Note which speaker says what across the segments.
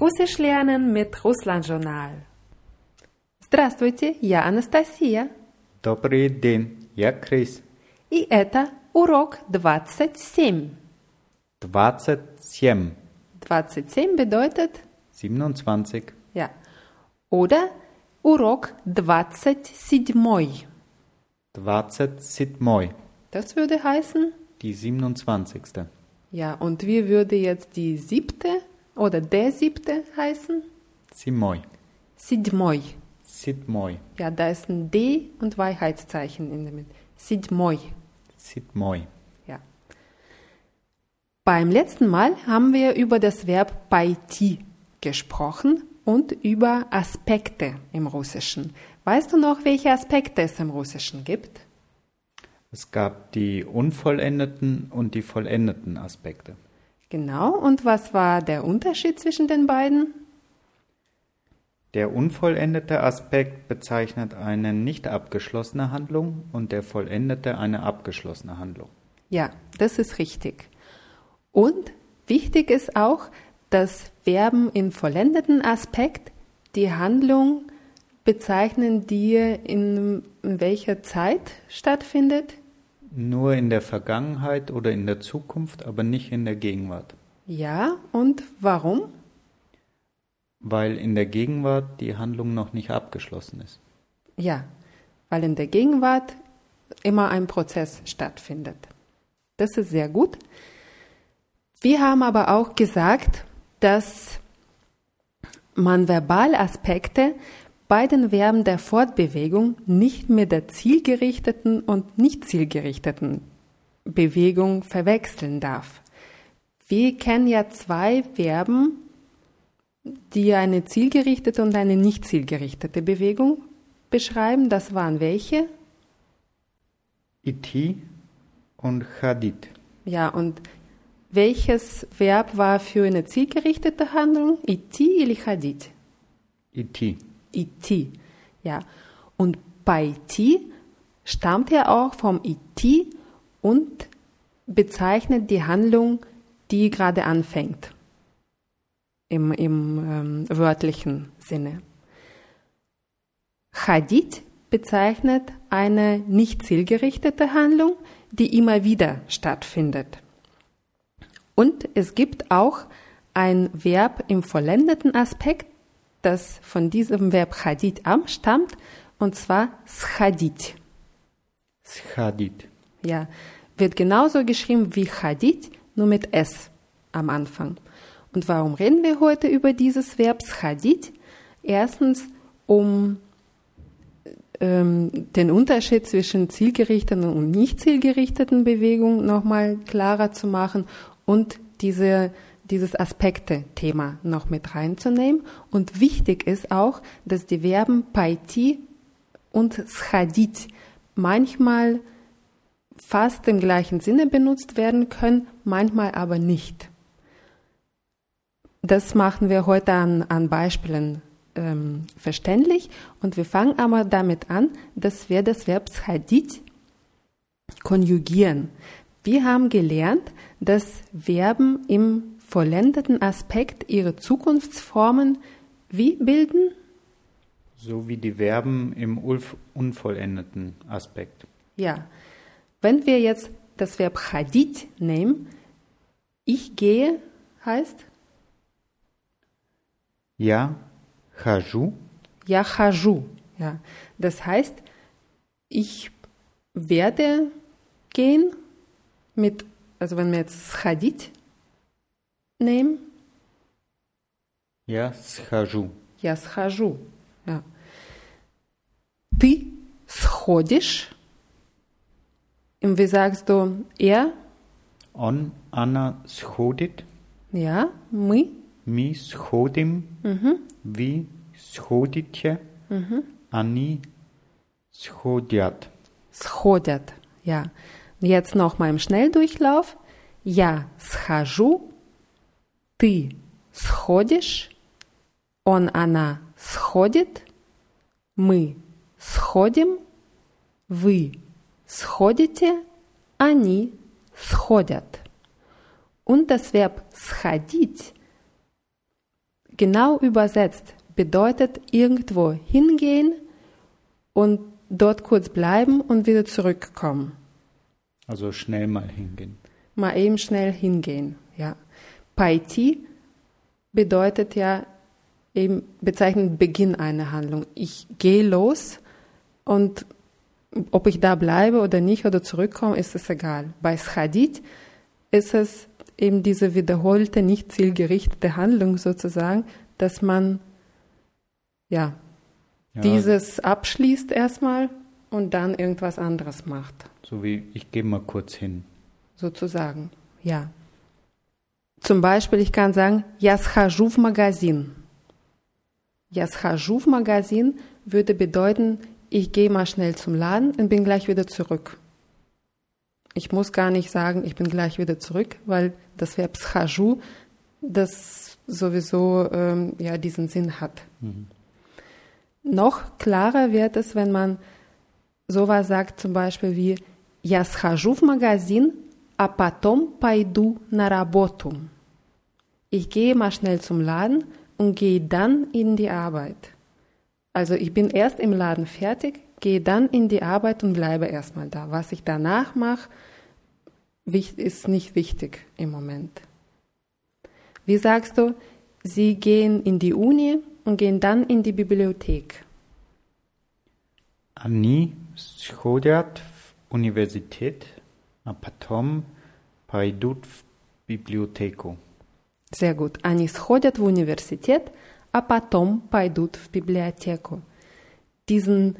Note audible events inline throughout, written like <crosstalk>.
Speaker 1: Russisch lernen mit Russland-Journal. Здравствуйте, я Анастасия.
Speaker 2: Добрый день, я Крис.
Speaker 1: И это урок 27.
Speaker 2: 27.
Speaker 1: 27 bedeutet,
Speaker 2: 27.
Speaker 1: ja. Oder урок 27.
Speaker 2: 27.
Speaker 1: Das würde heißen,
Speaker 2: Die 27.
Speaker 1: ja, und wie würde jetzt die siebte oder der siebte heißen?
Speaker 2: Simoi.
Speaker 1: Sidmoi.
Speaker 2: Sidmoi.
Speaker 1: Ja, da ist ein D und Weichheitszeichen in der Mitte. Sidmoi.
Speaker 2: Sidmoi.
Speaker 1: Ja. Beim letzten Mal haben wir über das Verb paiti gesprochen und über Aspekte im Russischen. Weißt du noch, welche Aspekte es im Russischen gibt?
Speaker 2: Es gab die unvollendeten und die vollendeten Aspekte.
Speaker 1: Genau, und was war der Unterschied zwischen den beiden?
Speaker 2: Der unvollendete Aspekt bezeichnet eine nicht abgeschlossene Handlung und der vollendete eine abgeschlossene Handlung.
Speaker 1: Ja, das ist richtig. Und wichtig ist auch, dass Verben in vollendeten Aspekt die Handlung bezeichnen, die in welcher Zeit stattfindet.
Speaker 2: Nur in der Vergangenheit oder in der Zukunft, aber nicht in der Gegenwart.
Speaker 1: Ja, und warum?
Speaker 2: Weil in der Gegenwart die Handlung noch nicht abgeschlossen ist.
Speaker 1: Ja, weil in der Gegenwart immer ein Prozess stattfindet. Das ist sehr gut. Wir haben aber auch gesagt, dass man Verbalaspekte bei den Verben der Fortbewegung nicht mit der zielgerichteten und nicht zielgerichteten Bewegung verwechseln darf. Wir kennen ja zwei Verben, die eine zielgerichtete und eine nicht zielgerichtete Bewegung beschreiben. Das waren welche?
Speaker 2: Iti und Hadid.
Speaker 1: Ja, und welches Verb war für eine zielgerichtete Handlung? Iti oder Hadid?
Speaker 2: Iti.
Speaker 1: Iti. Ja. Und bei ti stammt ja auch vom Iti und bezeichnet die Handlung, die gerade anfängt. Im, im ähm, wörtlichen Sinne. Hadith bezeichnet eine nicht zielgerichtete Handlung, die immer wieder stattfindet. Und es gibt auch ein Verb im vollendeten Aspekt, das von diesem Verb Hadith abstammt, und zwar schadit.
Speaker 2: Schadith.
Speaker 1: Ja, wird genauso geschrieben wie Hadith, nur mit S am Anfang. Und warum reden wir heute über dieses Verb schadit? Erstens, um ähm, den Unterschied zwischen zielgerichteten und nicht zielgerichteten Bewegungen nochmal klarer zu machen und diese, dieses Aspekte-Thema noch mit reinzunehmen. Und wichtig ist auch, dass die Verben paiti und schadit manchmal fast im gleichen Sinne benutzt werden können, manchmal aber nicht. Das machen wir heute an, an Beispielen ähm, verständlich und wir fangen aber damit an, dass wir das Verb schadit konjugieren. Wir haben gelernt, dass Verben im vollendeten Aspekt ihre Zukunftsformen wie bilden?
Speaker 2: So wie die Verben im ulf- unvollendeten Aspekt.
Speaker 1: Ja. Wenn wir jetzt das Verb hadith nehmen, ich gehe heißt
Speaker 2: Ja, хожу,
Speaker 1: ja хожу. Ja. Das heißt, ich werde gehen mit, also wenn wir jetzt hadith nehmen,
Speaker 2: я схожу.
Speaker 1: я схожу. Ja. Ты сходишь. Und wie sagst du, er?
Speaker 2: Он, она сходит,
Speaker 1: Ja, мы.
Speaker 2: мы сходим, вы сходите, они сходят.
Speaker 1: Сходят. Ja. Jetzt noch mal im Schnelldurchlauf. Я схожу. Ты сходишь. Он, она сходит. Мы сходим. Вы сходите. Они сходят. Und das Verb сходить genau übersetzt bedeutet irgendwo hingehen und dort kurz bleiben und wieder zurückkommen.
Speaker 2: Also schnell mal hingehen.
Speaker 1: Mal eben schnell hingehen, ja. Paiti bedeutet ja eben bezeichnet Beginn einer Handlung. Ich gehe los und ob ich da bleibe oder nicht oder zurückkomme, ist es egal. Bei Schadid ist es eben diese wiederholte, nicht zielgerichtete Handlung sozusagen, dass man ja, ja. dieses abschließt erstmal und dann irgendwas anderes macht.
Speaker 2: So wie ich gehe mal kurz hin.
Speaker 1: Sozusagen, ja. Zum Beispiel, ich kann sagen, я схожу в магазин. Я схожу в магазин würde bedeuten, ich gehe mal schnell zum Laden und bin gleich wieder zurück. Ich muss gar nicht sagen, ich bin gleich wieder zurück, weil das Verb schaju, das sowieso ähm, ja diesen Sinn hat. Mhm. Noch klarer wird es, wenn man sowas sagt, zum Beispiel wie Я схожу в магазин, а потом пойду на работу. Ich gehe mal schnell zum Laden und gehe dann in die Arbeit. Also ich bin erst im Laden fertig, gehe dann in die Arbeit und bleibe erstmal da. Was ich danach mache, ist nicht wichtig im Moment. Wie sagst du, sie gehen in die Uni und gehen dann in die Bibliothek?
Speaker 2: Они сходят в университет, а потом пойдут в библиотеку.
Speaker 1: Sehr gut. Они сходят в университет, а потом пойдут в библиотеку. Diesen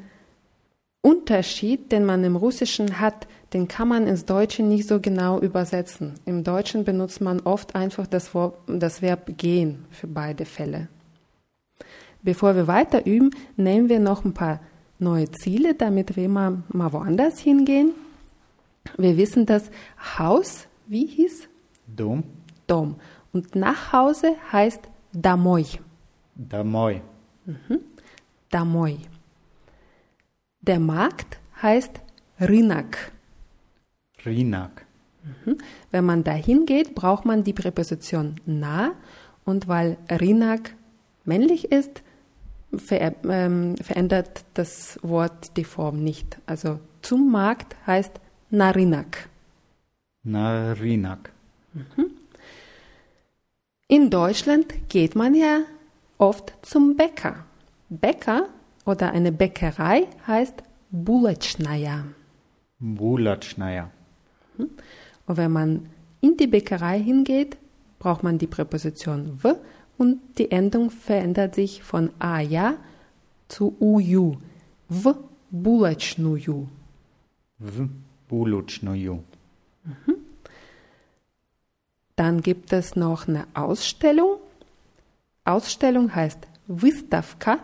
Speaker 1: Unterschied, den man im Russischen hat, den kann man ins Deutsche nicht so genau übersetzen. Im Deutschen benutzt man oft einfach das, das Verb gehen für beide Fälle. Bevor wir weiter üben, nehmen wir noch ein paar neue Ziele, damit wir mal, mal woanders hingehen. Wir wissen, dass Haus, wie hieß?
Speaker 2: Dom.
Speaker 1: Dom. Und nach Hause heißt Damoi.
Speaker 2: Damoi.
Speaker 1: Mhm. Damoi. Der Markt heißt Rinak.
Speaker 2: Rinak.
Speaker 1: Mhm. Wenn man dahin geht, braucht man die Präposition na und weil Rinak männlich ist, ver ähm, verändert das Wort die Form nicht. Also zum Markt heißt Narinak.
Speaker 2: rynek.
Speaker 1: Mhm. In Deutschland geht man ja oft zum Bäcker. Bäcker oder eine Bäckerei heißt Bulatschnaja.
Speaker 2: Bulatschnaja.
Speaker 1: Mhm. Und wenn man in die Bäckerei hingeht, braucht man die Präposition w und die Endung verändert sich von aja zu uju. W bulatschnuju.
Speaker 2: W Ulutschnoju.
Speaker 1: Mhm. Dann gibt es noch eine Ausstellung. Ausstellung heißt Wistavka.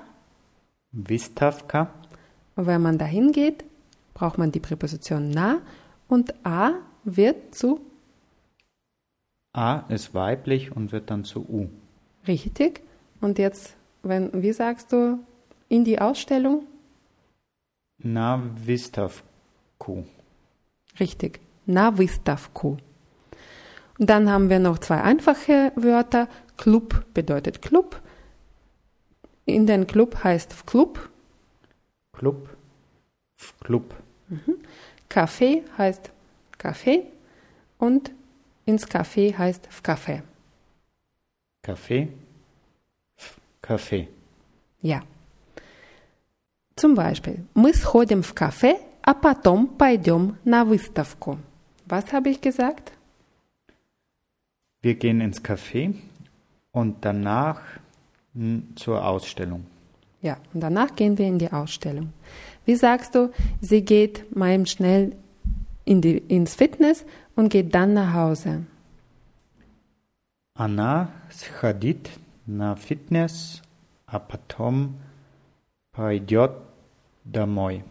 Speaker 2: Wistavka.
Speaker 1: Und wenn man dahin geht, braucht man die Präposition na und a wird zu
Speaker 2: a ist weiblich und wird dann zu u.
Speaker 1: Richtig. Und jetzt, wenn, wie sagst du in die Ausstellung?
Speaker 2: Na Wistavku.
Speaker 1: Richtig. Na Выставку. Und dann haben wir noch zwei einfache Wörter. Club bedeutet Club. In den Club heißt Club.
Speaker 2: Club. Club.
Speaker 1: Mhm. Café heißt Café und ins Café heißt Café.
Speaker 2: Café. Café.
Speaker 1: Ja. Zum Beispiel, мы сходим в кафе, а потом пойдем на выставку. Was habe ich gesagt?
Speaker 2: Wir gehen ins Café und danach zur Ausstellung.
Speaker 1: Ja, und danach gehen wir in die Ausstellung. Wie sagst du, sie geht mal schnell in die, ins Fitness und geht dann nach Hause?
Speaker 2: Она сходит на фитнес, а потом пойдет домой.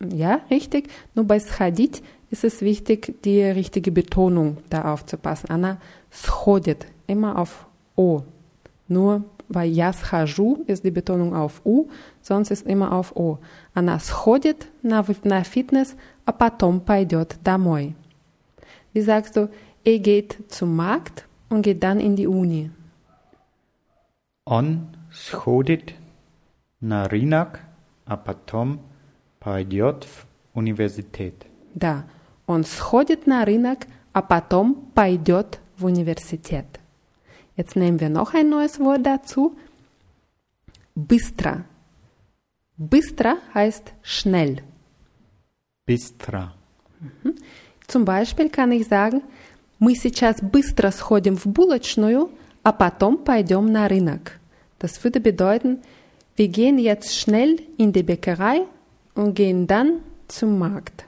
Speaker 1: Ja, richtig. Nur bei сходить ist es wichtig, die richtige Betonung da aufzupassen. Anna сходит, immer auf O. Nur bei я схожу ist die Betonung auf U, sonst ist immer auf O. Она сходит на, на фитнес, а потом пойдет домой. Wie sagst du, er geht zum Markt und geht dann in die Uni?
Speaker 2: Он сходит на рынок, а потом пойдет в университет.
Speaker 1: Да, он сходит на рынок, а потом пойдет в университет. Jetzt nehmen wir noch ein neues Wort dazu. Bystra. Bystra heißt schnell.
Speaker 2: Быстро.
Speaker 1: Zum Beispiel kann ich sagen, мы сейчас быстро сходим в булочную, а потом пойдем на рынок. Das würde bedeuten, wir gehen jetzt schnell in die Bäckerei und gehen dann zum Markt.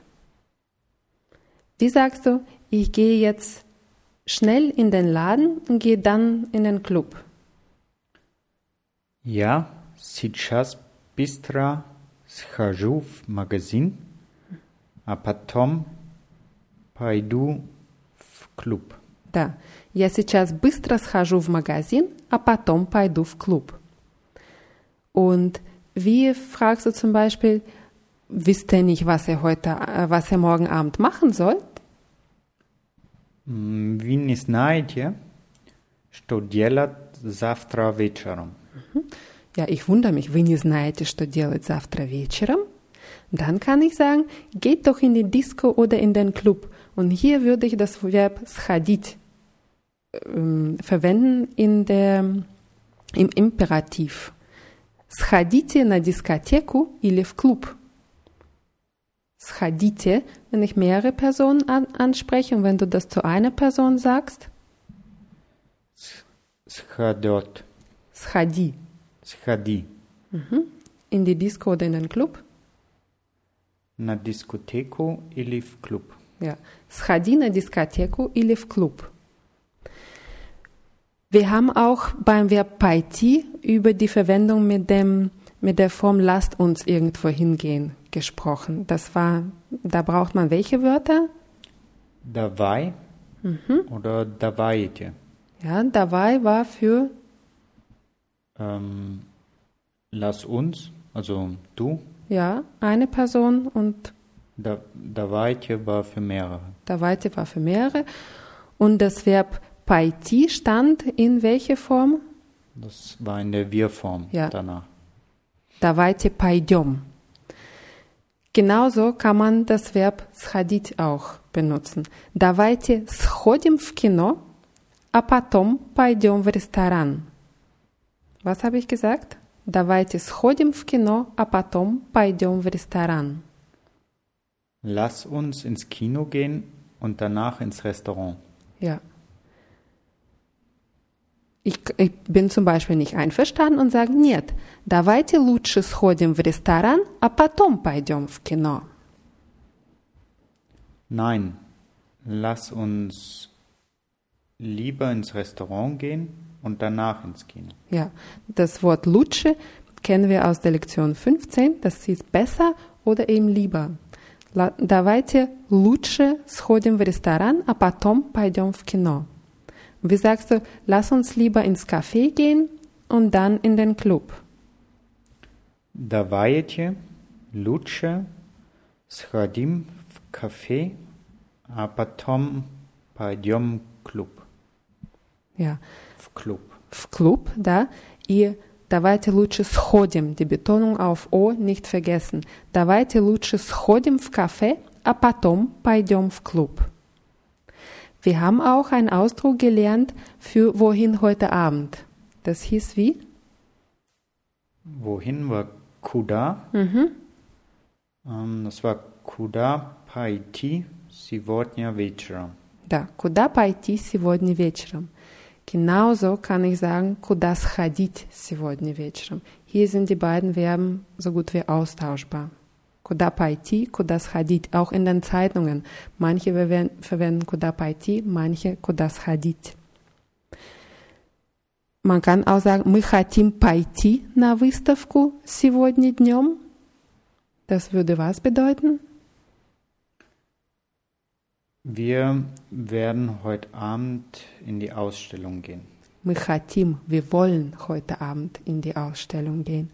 Speaker 1: Wie sagst du, ich gehe jetzt schnell in den Laden und gehe dann in den Club?
Speaker 2: Я сейчас быстро схожу в магазин, а потом пойду в клуб.
Speaker 1: Да, я сейчас быстро схожу в магазин, а потом pойду в клуб. Und wie fragst du zum Beispiel, wisst ihr nicht, was er heute, äh, was er morgen Abend machen soll?
Speaker 2: М, Вы не знаете, что делать завтра вечером?
Speaker 1: Ja, ich wundere mich, вы не знаете, что делать завтра вечером? Dann kann ich sagen, geht doch in die Disco oder in den Club. Und hier würde ich das Verb schodить ähm, verwenden in der, im Imperativ. Сходите на дискотеку или в клуб. Schodите, wenn ich mehrere Personen an, anspreche und wenn du das zu einer Person sagst,
Speaker 2: Сходет.
Speaker 1: сходи
Speaker 2: Сходи.
Speaker 1: in die Disco oder in den Club.
Speaker 2: На дискотеку или в клуб?
Speaker 1: Ja, сходи на дискотеку или в клуб. Wir haben auch beim Verb пойти über die Verwendung mit dem mit der Form lasst uns irgendwo hingehen gesprochen. Das war, da braucht man welche Wörter?
Speaker 2: Давай oder давайте?
Speaker 1: Ja, dabei war für
Speaker 2: Ähm, lass uns, also du,
Speaker 1: ja eine Person und
Speaker 2: da, давайте war für mehrere.
Speaker 1: dabei war für mehrere. Und das Verb пойти stand in welche Form?
Speaker 2: Das war in der Wir-Form
Speaker 1: Ja.
Speaker 2: danach.
Speaker 1: Давайте пойдем. Genauso kann man das Verb сходить auch benutzen. Давайте сходим в кино, а потом пойдем в ресторан. Was habe ich gesagt? Давайте сходим в кино, а потом пойдем в ресторан.
Speaker 2: Lass uns ins Kino gehen und danach ins Restaurant.
Speaker 1: Ja. Ich, ich bin zum Beispiel nicht einverstanden und sage, нет, давайте лучше сходим в ресторан, а потом пойдем в кино.
Speaker 2: Nein, lass uns lieber ins Restaurant gehen und danach ins Kino.
Speaker 1: Ja, das Wort лучше kennen wir aus der Lektion 15. Das hieß besser oder eben lieber. La- Давайте лучше сходим в ресторан, а потом пойдем в кино. Wie sagst du, lass uns lieber ins Café gehen und dann in den Club.
Speaker 2: Давайте лучше сходим в кафе, а потом пойдем в клуб.
Speaker 1: Ja,
Speaker 2: В клуб.
Speaker 1: в клуб, да, и давайте лучше сходим, die Betonung auf O nicht vergessen. Давайте лучше сходим в кафе, а потом пойдем в клуб. Wir haben auch einen Ausdruck gelernt für wohin heute Abend. Das hieß wie?
Speaker 2: Wohin war Kuda?
Speaker 1: Mhm.
Speaker 2: Ähm, das war Kuda пойти сегодня вечером.
Speaker 1: Да, куда пойти сегодня вечером? Genauso kann ich sagen, куда сходить сегодня вечером. Hier sind die beiden Verben so gut wie austauschbar. Куда пойти, куда сходить, auch in den Zeitungen. Manche verwen- verwenden куда пойти, manche куда сходить. Man kann auch sagen, мы хотим пойти на выставку сегодня днем. Das würde was bedeuten?
Speaker 2: Wir werden heute Abend in die Ausstellung gehen.
Speaker 1: Мы хотим, wir wollen heute Abend in die Ausstellung gehen.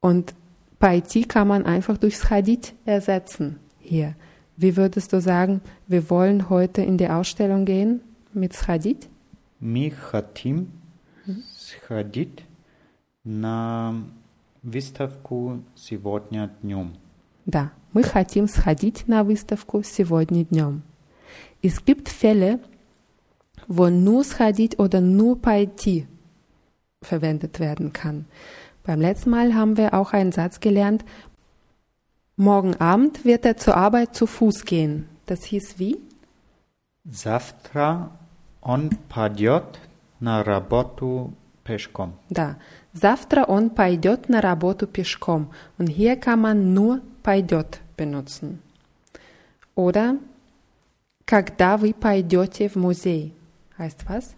Speaker 1: Und пойти kann man einfach durch сходить ersetzen hier. Wie würdest du sagen, wir wollen heute in die Ausstellung gehen mit сходить?
Speaker 2: Мы хотим сходить на выставку сегодня днем.
Speaker 1: Да, мы хотим сходить на выставку сегодня днем. Es gibt Fälle, wo nur schodit oder nur pойти verwendet werden kann. Beim letzten Mal haben wir auch einen Satz gelernt, morgen Abend wird er zur Arbeit zu Fuß gehen. Das hieß wie?
Speaker 2: Завтра он пойдет на работу пешком.
Speaker 1: Да. Завтра он пойдет на работу пешком. Und hier kann man nur пойдет benutzen. Oder когда вы пойдете в музей. Heißt was?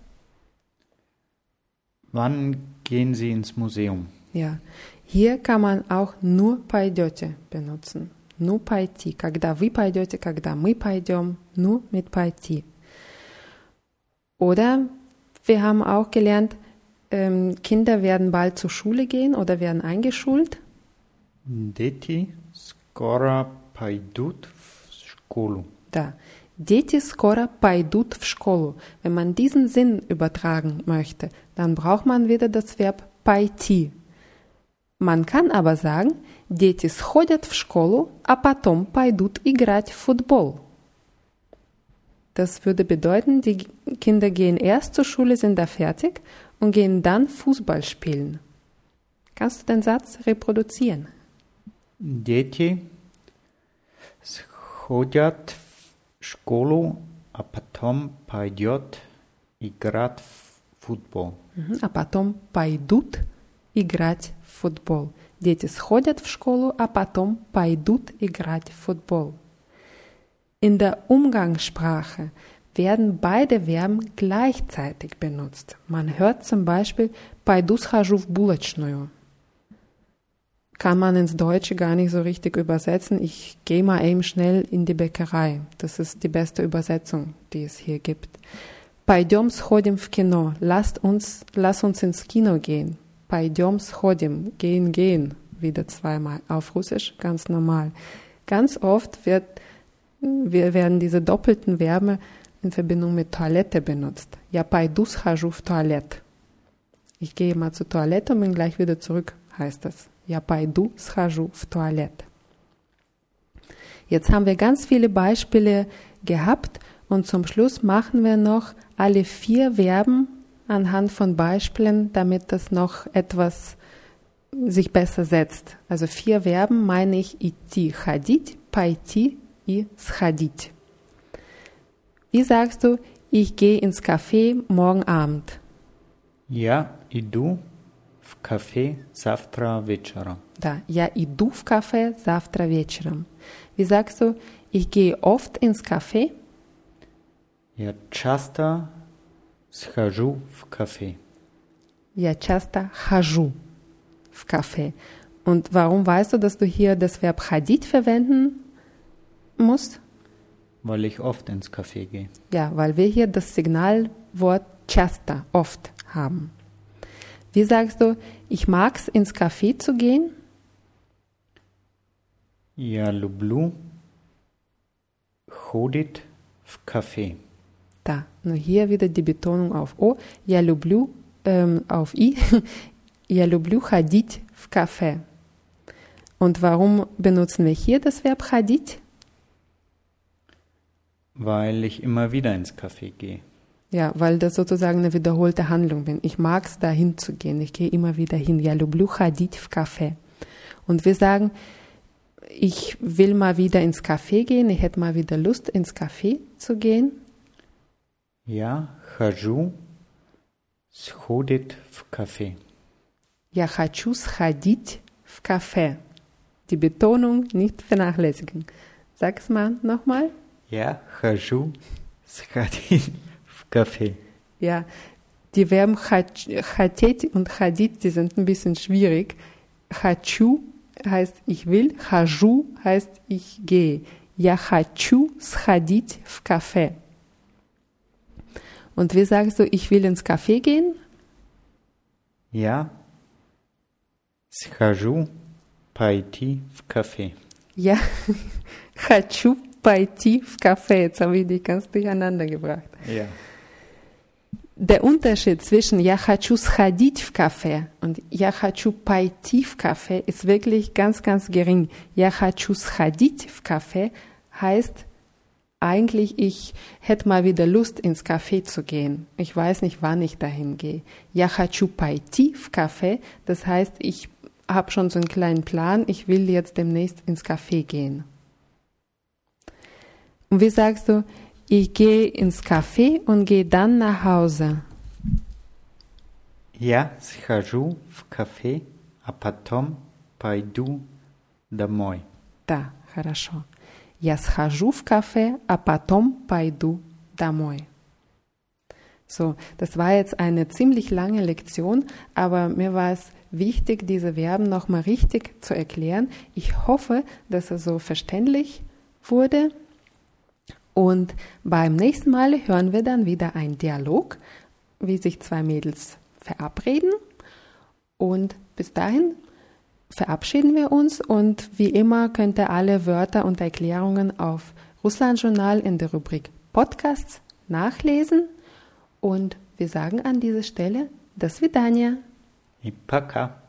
Speaker 2: Wann gehen Sie ins Museum?
Speaker 1: Ja. Hier kann man auch nur пойдете benutzen. Nur пойти. Когда вы пойдете, когда мы пойдем, nur mit пойти. Oder wir haben auch gelernt, ähm, Kinder werden bald zur Schule gehen oder werden eingeschult.
Speaker 2: Дети скоро пойдут в школу.
Speaker 1: Да. Дети скоро пойдут в школу. Wenn man diesen Sinn übertragen möchte, dann braucht man wieder das Verb пойти. Man kann aber sagen, дети сходят в школу, а потом пойдут играть в футбол. Das würde bedeuten, die Kinder gehen erst zur Schule, sind da fertig und gehen dann Fußball spielen. Kannst du den Satz reproduzieren?
Speaker 2: Дети сходят в школу, а потом пойдет играть в футбол.
Speaker 1: Mhm. А потом пойдут играть в футбол. Дети сходят в школу, а потом пойдут играть в футбол. In der Umgangssprache werden beide Verben gleichzeitig benutzt. Man hört zum Beispiel пойду схожу в булочную. Kann man ins Deutsche gar nicht so richtig übersetzen. Ich gehe mal eben schnell in die Bäckerei. Das ist die beste Übersetzung, die es hier gibt. Пойдем сходим в кино. Lasst uns, lass uns ins Kino gehen. Пойдем сходим. Gehen, gehen. Wieder zweimal. Auf Russisch ganz normal. Ganz oft wird, wir werden diese doppelten Verben in Verbindung mit Toilette benutzt. Я пойду схожу в туалет. Ich gehe mal zur Toilette und bin gleich wieder zurück, heißt das. Я пойду схожу в туалет. Jetzt haben wir ganz viele Beispiele gehabt und zum Schluss machen wir noch alle vier Verben anhand von Beispielen, damit das noch etwas sich besser setzt. Also vier Verben meine ich идти, ходить, пойти и сходить. Wie sagst du, ich gehe ins Café morgen Abend?
Speaker 2: Я иду в кафе завтра вечером.
Speaker 1: Да, я иду в кафе завтра вечером. Wie sagst du, ich gehe oft ins Café?
Speaker 2: Я часто схожу в кафе.
Speaker 1: Я часто хожу в Café. Und warum weißt du, dass du hier das Verb ходить verwenden musst?
Speaker 2: Weil ich oft ins Café gehe.
Speaker 1: Ja, weil wir hier das Signalwort часто, oft haben. Wie sagst du, ich mag's ins Café zu gehen?
Speaker 2: Я люблю ходить в кафе.
Speaker 1: Da, nur hier wieder die Betonung auf O. Я люблю ähm, auf I. Я люблю ходить в кафе. Und warum benutzen wir hier das Verb ходить?
Speaker 2: Weil ich immer wieder ins Café gehe.
Speaker 1: Ja, weil das sozusagen eine wiederholte Handlung bin. Ich mag es, dahin zu gehen. Ich gehe immer wieder hin. Я люблю ходить в кафе. Und wir sagen, ich will mal wieder ins Café gehen. Ich hätte mal wieder Lust, ins Café zu gehen.
Speaker 2: Я хожу сходить в кафе.
Speaker 1: Я хочу сходить в кафе. Die Betonung nicht vernachlässigen. Sag's mal nochmal.
Speaker 2: Я хожу сходить в кафе.
Speaker 1: Ja, die Verben хот- хотеть und ходить, die sind ein bisschen schwierig. Хочу heißt ich will, хожу heißt ich gehe. Я хочу сходить в кафе. Und wie sagst du, ich will ins Café gehen?
Speaker 2: Я схожу пойти в кафе.
Speaker 1: Ja, <laughs> хочу пойти в кафе. Jetzt habe ich die ganz durcheinander gebracht.
Speaker 2: Ja.
Speaker 1: der Unterschied zwischen Я хочу сходить в кафе und Я хочу пойти в кафе ist wirklich ganz, ganz gering. Я хочу сходить в кафе heißt eigentlich, ich hätte mal wieder Lust, ins Café zu gehen. Ich weiß nicht, wann ich dahin gehe. Я хочу пойти в кафе, das heißt, ich habe schon so einen kleinen Plan, ich will jetzt demnächst ins Café gehen. Und wie sagst du, ich gehe ins Café und gehe dann nach Hause?
Speaker 2: Я схожу в кафе, а потом пойду домой.
Speaker 1: Да, хорошо. Я схожу в кафе, а потом пойду домой. So, das war jetzt eine ziemlich lange Lektion, aber mir war es wichtig, diese Verben nochmal richtig zu erklären. Ich hoffe, dass es so verständlich wurde. Und beim nächsten Mal hören wir dann wieder einen Dialog, wie sich zwei Mädels verabreden. Und bis dahin verabschieden wir uns und wie immer könnt ihr alle Wörter und Erklärungen auf Russland Journal in der Rubrik Podcasts nachlesen. Und wir sagen an dieser Stelle das Vidania.
Speaker 2: И пока.